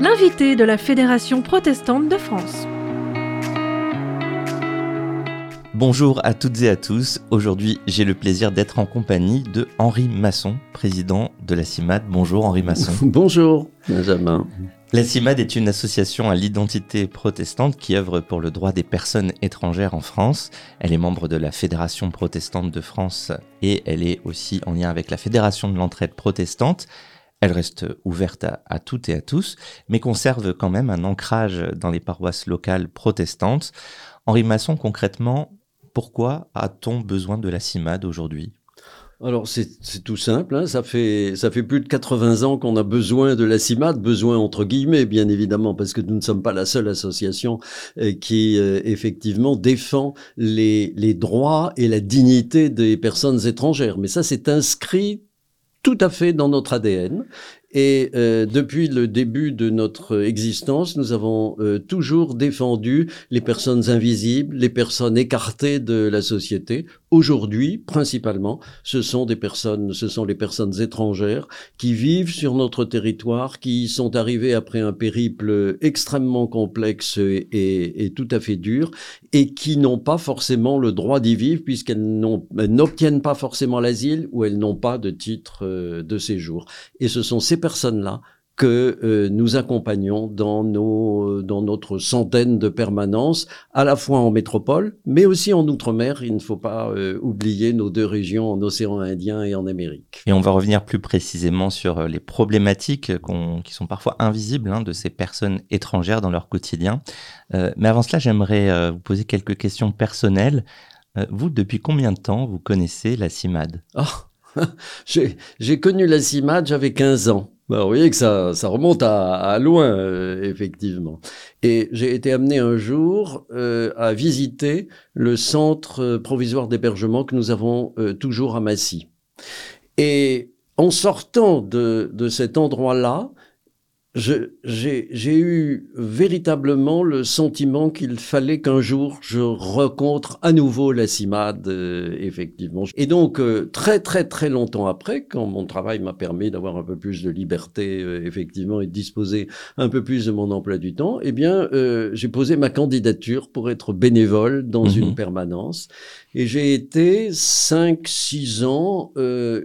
L'invité de la Fédération protestante de France. Bonjour à toutes et à tous. Aujourd'hui, j'ai le plaisir d'être en compagnie de Henri Masson, président de la CIMAD. Bonjour Henri Masson. Bonjour Benjamin. La CIMAD est une association à l'identité protestante qui œuvre pour le droit des personnes étrangères en France. Elle est membre de la Fédération protestante de France et elle est aussi en lien avec la Fédération de l'entraide protestante. Elle reste ouverte à, toutes et à tous, mais conserve quand même un ancrage dans les paroisses locales protestantes. Henri Masson, concrètement, pourquoi a-t-on besoin de la CIMAD aujourd'hui? Alors c'est tout simple, hein. ça, fait, ça fait plus de 80 ans qu'on a besoin de la CIMAD, besoin entre guillemets bien évidemment, parce que nous ne sommes pas la seule association euh, qui euh, effectivement défend les, les droits et la dignité des personnes étrangères. Mais ça c'est inscrit tout à fait dans notre ADN. Et euh, depuis le début de notre existence, nous avons euh, toujours défendu les personnes invisibles, les personnes écartées de la société. Aujourd'hui, principalement, ce sont des personnes, ce sont les personnes étrangères qui vivent sur notre territoire, qui sont arrivées après un périple extrêmement complexe et, et tout à fait dur, et qui n'ont pas forcément le droit d'y vivre puisqu'elles n'obtiennent pas forcément l'asile ou elles n'ont pas de titre euh, de séjour. Et ce sont ces personnes-là que euh, nous accompagnons dans, nos, dans notre centaine de permanences, à la fois en métropole, mais aussi en Outre-mer. Il ne faut pas euh, oublier nos deux régions en océan Indien et en Amérique. Et on va revenir plus précisément sur euh, les problématiques qui sont parfois invisibles hein, de ces personnes étrangères dans leur quotidien. mais avant cela, j'aimerais vous poser quelques questions personnelles. vous, depuis combien de temps vous connaissez la CIMAD? Oh, J'ai connu la CIMAD, j'avais 15 ans. Bah, vous voyez que ça, ça remonte à, loin, euh, effectivement. Et j'ai été amené un jour euh, à visiter le centre euh, provisoire d'hébergement que nous avons toujours à Massy. Et en sortant de, de cet endroit-là, j'ai eu véritablement le sentiment qu'il fallait qu'un jour je rencontre à nouveau la CIMAD, euh, effectivement. Et donc, euh, très très très longtemps après, quand mon travail m'a permis d'avoir un peu plus de liberté, euh, effectivement, et de disposer un peu plus de mon emploi du temps, eh bien, j'ai posé ma candidature pour être bénévole dans une mhm. permanence. Et j'ai été 5-6 ans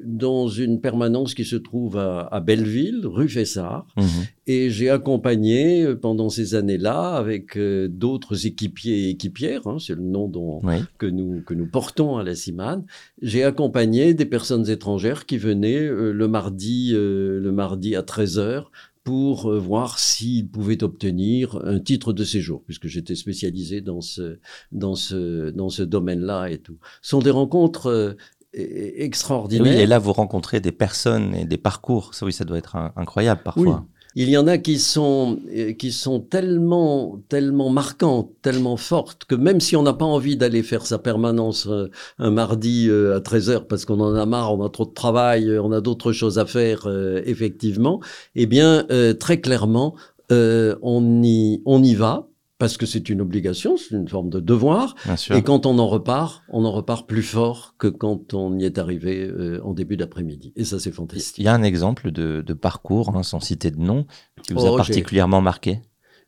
dans une permanence qui se trouve à, à Belleville, rue Fessard. Mhm. Et j'ai accompagné euh, pendant ces années-là avec euh, d'autres équipiers et équipières, hein, c'est le nom dont, que, nous, que nous portons à la CIMAN, j'ai accompagné des personnes étrangères qui venaient euh, le, mardi, le mardi à 13h pour voir s'ils pouvaient obtenir un titre de séjour, puisque j'étais spécialisé dans ce, dans ce, dans ce domaine-là et tout. Ce sont des rencontres extraordinaires. Oui, et là, vous rencontrez des personnes et des parcours. Ça, oui, ça doit être incroyable parfois. Il y en a qui sont, euh, qui sont tellement, tellement marquantes, tellement fortes, que même si on n'a pas envie d'aller faire sa permanence euh, un mardi euh, à 13 heures parce qu'on en a marre, on a trop de travail, on a d'autres choses à faire, effectivement, eh bien, très clairement, on, y, on y va parce que c'est une obligation, c'est une forme de devoir. Et quand on en repart, on en repart plus fort que quand on y est arrivé euh, en début d'après-midi. Et ça, c'est fantastique. Il y a un exemple de, parcours, hein, sans citer de nom, qui vous a oh, particulièrement marqué?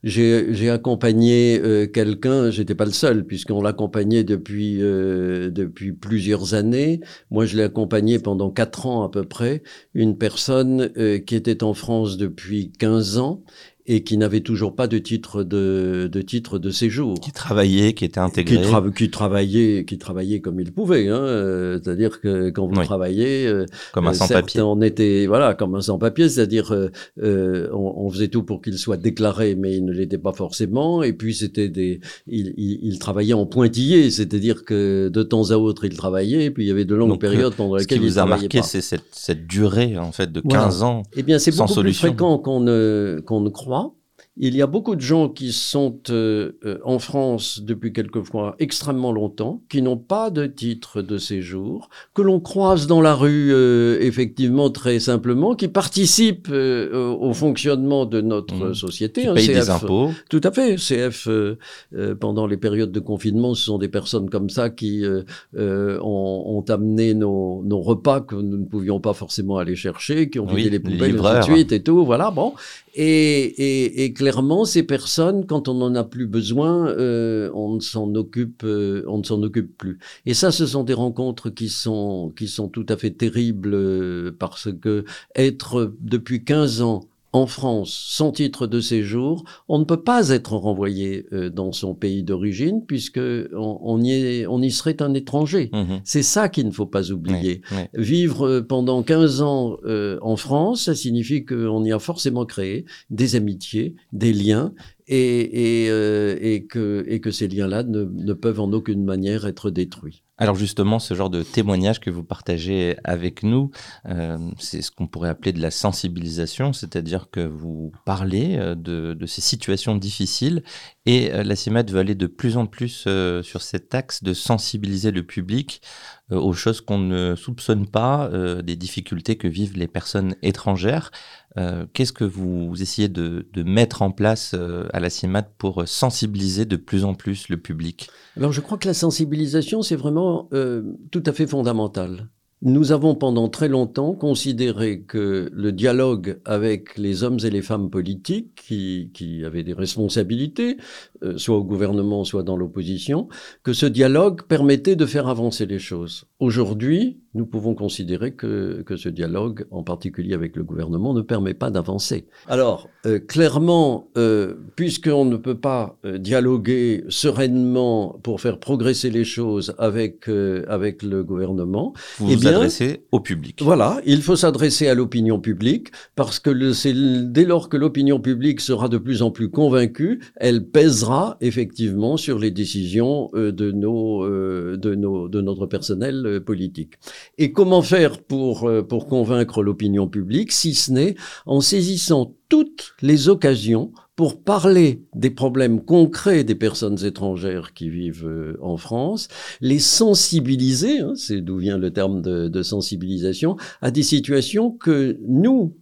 J'ai accompagné euh, quelqu'un, j'étais pas le seul, puisqu'on l'accompagnait depuis euh, depuis plusieurs années. Moi, je l'ai accompagné pendant quatre ans à peu près, une personne qui était en France depuis 15 ans et qui n'avait toujours pas de titre de, de titre de séjour. Qui travaillait, qui était intégré. Qui, qui travaillait, qui travaillait comme il pouvait. Hein, euh, c'est-à-dire que quand vous travaillez, euh, comme un euh, sans-papier. On était voilà comme un sans-papier, c'est-à-dire euh, on, on, faisait tout pour qu'il soit déclaré, mais il ne l'était pas forcément. Et puis c'était des, il, il, il, travaillait en pointillé, c'est-à-dire que de temps à autre il travaillait, et puis il y avait de longues périodes pendant lesquelles il Ce qui vous a marqué, c'est cette, cette, durée en fait de 15 ans. Eh bien, c'est beaucoup plus fréquent qu'on ne qu'on ne croit il y a beaucoup de gens qui sont euh, euh, en France depuis quelquefois extrêmement longtemps, qui n'ont pas de titre de séjour, que l'on croise dans la rue euh, effectivement très simplement, qui participent au fonctionnement de notre Mmh. société. Qui hein, payent des CF, impôts. Tout à fait. CF, pendant les périodes de confinement, ce sont des personnes comme ça qui ont, ont amené nos, nos repas que nous ne pouvions pas forcément aller chercher, qui ont vidé les les poubelles, de suite et tout. Voilà, bon. Et, et, et clairement, ces personnes, quand on n'en a plus besoin, euh, on ne s'en occupe, euh, on ne s'en occupe plus. Et ça, ce sont des rencontres qui sont qui sont tout à fait terribles euh, parce que être depuis 15 ans en France sans titre de séjour, on ne peut pas être renvoyé euh, dans son pays d'origine puisque on, on y est, on y serait un étranger. Mhm. C'est ça qu'il ne faut pas oublier. Vivre euh, pendant 15 ans euh, en France, ça signifie qu'on y a forcément créé des amitiés, des liens, euh, et, que, ces liens-là ne, peuvent en aucune manière être détruits. Alors justement, ce genre de témoignage que vous partagez avec nous, euh, c'est ce qu'on pourrait appeler de la sensibilisation, c'est-à-dire que vous parlez euh, de ces situations difficiles et euh, la CIMAD veut aller de plus en plus euh, sur cet axe de sensibiliser le public euh, aux choses qu'on ne soupçonne pas, des difficultés que vivent les personnes étrangères. Qu'est-ce que vous essayez de, mettre en place à la CIMAD pour sensibiliser de plus en plus le public? Alors je crois que la sensibilisation, c'est vraiment tout à fait fondamental. Nous avons pendant très longtemps considéré que le dialogue avec les hommes et les femmes politiques qui, qui avaient des responsabilités, euh, soit au gouvernement, soit dans l'opposition, que ce dialogue permettait de faire avancer les choses. Aujourd'hui, nous pouvons considérer que, que ce dialogue, en particulier avec le gouvernement, ne permet pas d'avancer. Alors, euh, clairement, euh, puisqu'on ne peut pas euh, dialoguer sereinement pour faire progresser les choses avec, euh, avec le gouvernement, Vous Eh vous bien, adressez au public. voilà, il faut s'adresser à l'opinion publique parce que c'est dès lors que l'opinion publique sera de plus en plus convaincue, elle pèsera effectivement sur les décisions euh, de nos, euh, de nos, de notre personnel politique. Et comment faire pour euh, pour convaincre l'opinion publique, si ce n'est en saisissant toutes les occasions pour parler des problèmes concrets des personnes étrangères qui vivent euh, en France, les sensibiliser, hein, c'est d'où vient le terme de, de sensibilisation, à des situations que nous,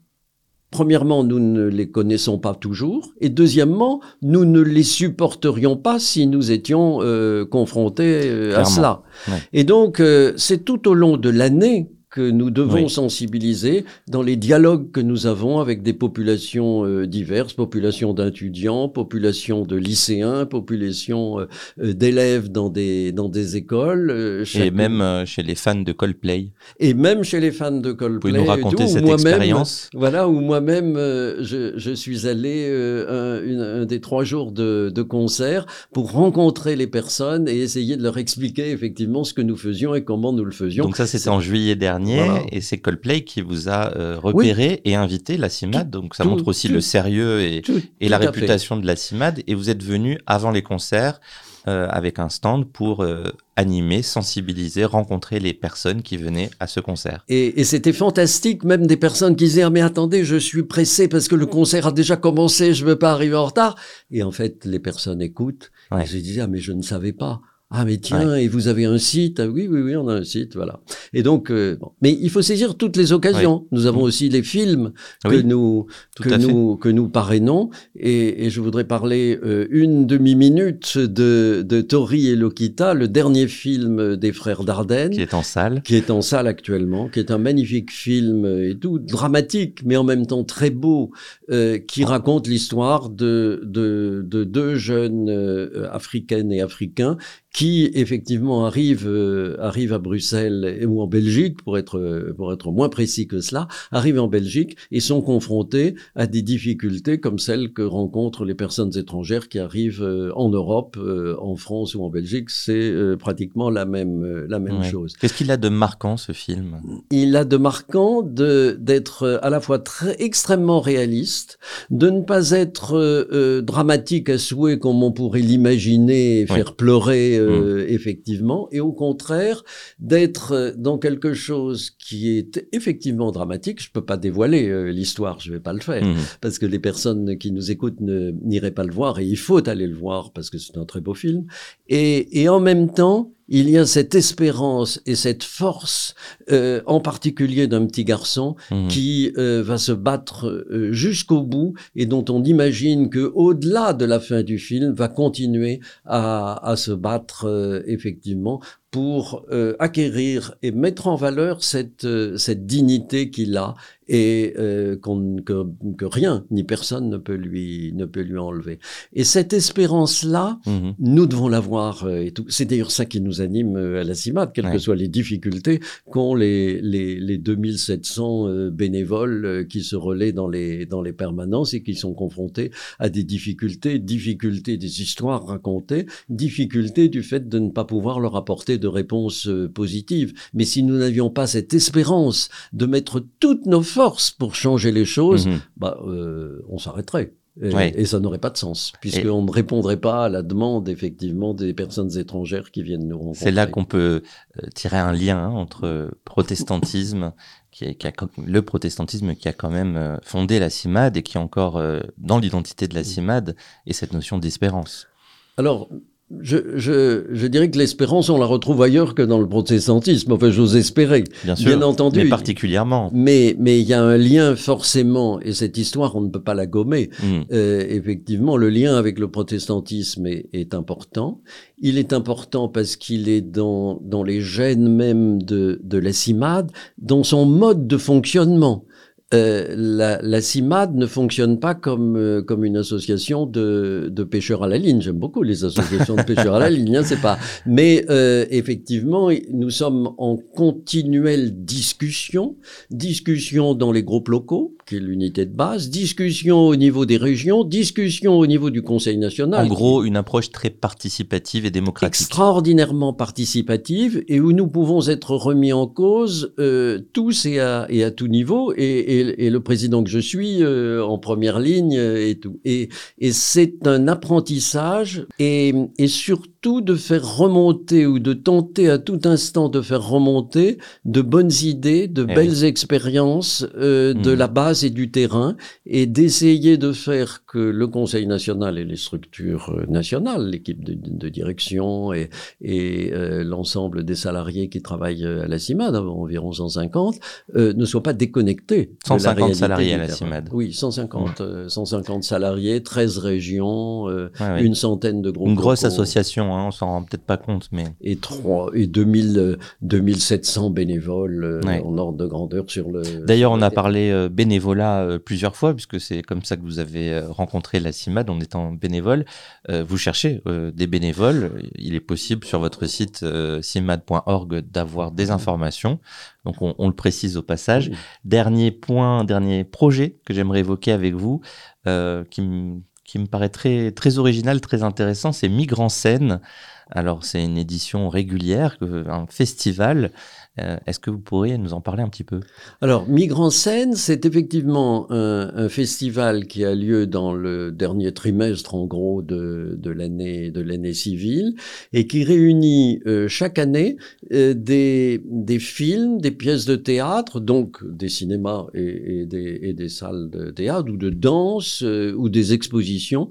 premièrement, nous ne les connaissons pas toujours, et deuxièmement, nous ne les supporterions pas si nous étions euh, confrontés euh, à cela. Ouais. Et donc, euh, c'est tout au long de l'année que nous devons Oui. sensibiliser dans les dialogues que nous avons avec des populations euh, diverses, populations d'étudiants, populations de lycéens, populations euh, euh, d'élèves dans des dans des écoles, euh, Et même chez les fans de Coldplay. et même chez les fans de Vous Coldplay. pouvez nous raconter cette expérience? Voilà, où moi-même, je, je suis allé un, une- un des trois jours de, de concert pour rencontrer les personnes et essayer de leur expliquer effectivement ce que nous faisions et comment nous le faisions. Donc ça, c'était en juillet dernier, Voilà. et c'est Coldplay qui vous a euh, repéré et invité la CIMAD. Donc ça tout- montre aussi tout- le sérieux et, la réputation de la CIMAD. Et vous êtes venu avant les concerts euh, avec un stand pour euh, animer, sensibiliser, rencontrer les personnes qui venaient à ce concert. Et, et c'était fantastique, même des personnes qui disaient ah, mais attendez, je suis pressé parce que le concert a déjà commencé, je veux pas arriver en retard. Et en fait, les personnes écoutent. Ouais. Et je disais ah mais je ne savais pas. Ah mais tiens, et vous avez un site? Ah oui, oui, oui, on a un site, voilà. Et donc, euh, bon. mais il faut saisir toutes les occasions. Nous avons Mm. aussi les films que Oui, nous tout que fait. nous que nous parrainons. Et, et je voudrais parler euh, une demi-minute de, de Tori et Lokita, le dernier film des frères Dardenne Qui est en salle. qui est en salle actuellement, qui est un magnifique film et tout dramatique, mais en même temps très beau, euh, qui raconte l'histoire de, de, de deux jeunes euh, africaines et africains qui effectivement arrivent euh, arrivent à Bruxelles et- ou en Belgique pour être euh, pour être moins précis que cela arrivent en Belgique et sont confrontés à des difficultés comme celles que rencontrent les personnes étrangères qui arrivent euh, en Europe euh, en France ou en Belgique. C'est euh, pratiquement la même euh, la même Ouais. chose. Qu'est-ce qu'il a de marquant ce film? Il a de marquant de d'être à la fois très extrêmement réaliste, de ne pas être dramatique à souhait comme on pourrait l'imaginer faire pleurer euh, effectivement, et au contraire d'être dans quelque chose qui est effectivement dramatique. Je peux pas dévoiler euh, l'histoire, je vais pas le faire, Mhm. parce que les personnes qui nous écoutent ne- n'iraient pas le voir, et il faut aller le voir parce que c'est un très beau film. Et, et en même temps, il y a cette espérance et cette force, euh, en particulier d'un petit garçon Mhm. qui euh, va se battre euh, jusqu'au bout et dont on imagine que au-delà de la fin du film va continuer à, à se battre euh, effectivement pour euh, acquérir et mettre en valeur cette euh, cette dignité qu'il a et euh, qu'on- que, que rien ni personne ne peut lui ne peut lui enlever. Et cette espérance là, Mhm. nous devons l'avoir euh, et tout. C'est d'ailleurs ça qui nous anime euh, à la CIMAD, quelles Ouais. que soient les difficultés qu'ont les, les, les 2700 euh, bénévoles qui se relaient dans les, dans les permanences et qui sont confrontés à des difficultés, difficultés des histoires racontées, difficultés du fait de ne pas pouvoir leur apporter de réponses euh, positives. Mais si nous n'avions pas cette espérance de mettre toutes nos forces pour changer les choses, Mhm. bah, euh, on s'arrêterait. Et, ça n'aurait pas de sens, puisqu'on ne répondrait pas à la demande, effectivement, des personnes étrangères qui viennent nous rencontrer. C'est là qu'on peut euh, tirer un lien hein, entre protestantisme, qui, est- qui a, le protestantisme qui a quand même fondé la CIMAD et qui est encore dans l'identité de la CIMAD et cette notion d'espérance. Alors, je, je, je dirais que l'espérance, on la retrouve ailleurs que dans le protestantisme. Enfin, j'ose espérer. Bien sûr, Bien entendu. mais particulièrement. Mais mais il y a un lien forcément, et cette histoire, on ne peut pas la gommer. Mhm. Euh, effectivement, le lien avec le protestantisme est, est important. Il est important parce qu'il est dans, dans les gènes même de, de la CIMAD, dans son mode de fonctionnement. Euh, la, la CIMAD ne fonctionne pas comme, euh, comme une association de, de pêcheurs à la ligne. J'aime beaucoup les associations de pêcheurs à la ligne, hein, c'est pas. Mais euh, effectivement, nous sommes en continuelle discussion, discussion dans les groupes locaux, qui est l'unité de base, discussion au niveau des régions, discussion au niveau du Conseil national. En gros, une approche très participative et démocratique. extraordinairement participative et où nous pouvons être remis en cause euh, tous et à, et à tout niveau et, et, et le président que je suis euh, en première ligne et tout. Et, et c'est un apprentissage et, et surtout de faire remonter ou de tenter à tout instant de faire remonter de bonnes idées, de Eh belles expériences euh, de Mhm. la base et du terrain et d'essayer de faire que le Conseil national et les structures euh, nationales, l'équipe de, de direction et, et euh, l'ensemble des salariés qui travaillent euh, à la CIMAD, environ 150, euh, ne soient pas déconnectés. de la 150 réalité salariés à la. CIMAD. Oui, 150, euh, 150 salariés, 13 régions, euh, une centaine de groupes. Une grosse locaux association, hein, on s'en rend peut-être pas compte, mais Et, trois, et 2000, euh, 2700 bénévoles Ouais. en ordre de grandeur sur le. D'ailleurs, on a parlé euh, bénévolat euh, plusieurs fois, puisque c'est comme ça que vous avez euh, rencontré la CIMAD en étant bénévole. Euh, vous cherchez des bénévoles. Il est possible sur votre site cimad.org d'avoir des informations. Donc, on, on le précise au passage. Oui. Dernier point, dernier projet que j'aimerais évoquer avec vous, euh, qui, me- qui me paraît très, très original, très intéressant, c'est Migrants Scène. Alors, c'est une édition régulière, un festival. Euh, Est-ce que vous pourriez nous en parler un petit peu? Alors, Migrants Scène, c'est effectivement un, festival qui a lieu dans le dernier trimestre, en gros, de, de l'année civile, et qui réunit euh, chaque année euh, des, des films, des pièces de théâtre, donc des cinémas et, des, des salles de théâtre ou de danse ou des expositions,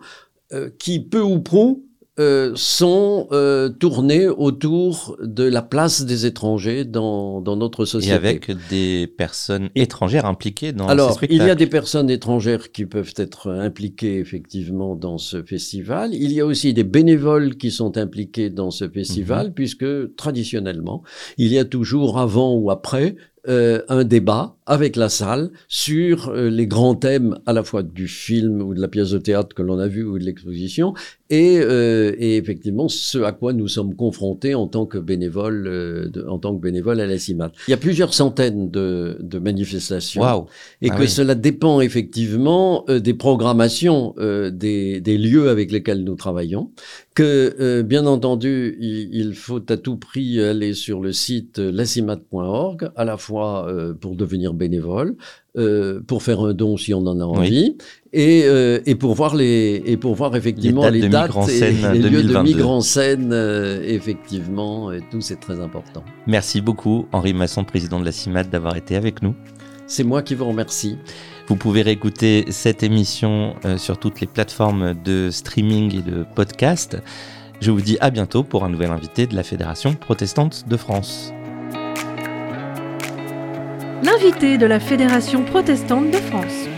qui peu ou prou euh, sont euh, tournés autour de la place des étrangers dans, dans notre Et société. avec des personnes étrangères impliquées dans ces Alors, il spectacles. y a des personnes étrangères qui peuvent être impliquées effectivement dans ce festival. Il y a aussi des bénévoles qui sont impliqués dans ce festival, Mhm. puisque traditionnellement, il y a toujours avant ou après euh, un débat avec la salle sur euh, les grands thèmes à la fois du film ou de la pièce de théâtre que l'on a vu ou de l'exposition et, euh, et effectivement ce à quoi nous sommes confrontés en tant que bénévoles euh, de- en tant que bénévoles à la CIMAT. Il y a plusieurs centaines de, de manifestations Waouh et Ah que oui. cela dépend effectivement euh, des programmations euh, des, des lieux avec lesquels nous travaillons, que euh, bien entendu il, il faut à tout prix aller sur le site euh, lacimat.org, à la fois euh, pour devenir bénévole, euh, pour faire un don si on en a envie, et, euh, et, pour voir les et pour voir effectivement les dates, et les lieux de mise en scène euh, effectivement et tout c'est très important. Merci beaucoup Henri Masson président de la CIMAD d'avoir été avec nous. C'est moi qui vous remercie. Vous pouvez réécouter cette émission euh, sur toutes les plateformes de streaming et de podcast. Je vous dis à bientôt pour un nouvel invité de la Fédération protestante de France. L'invité de la Fédération protestante de France.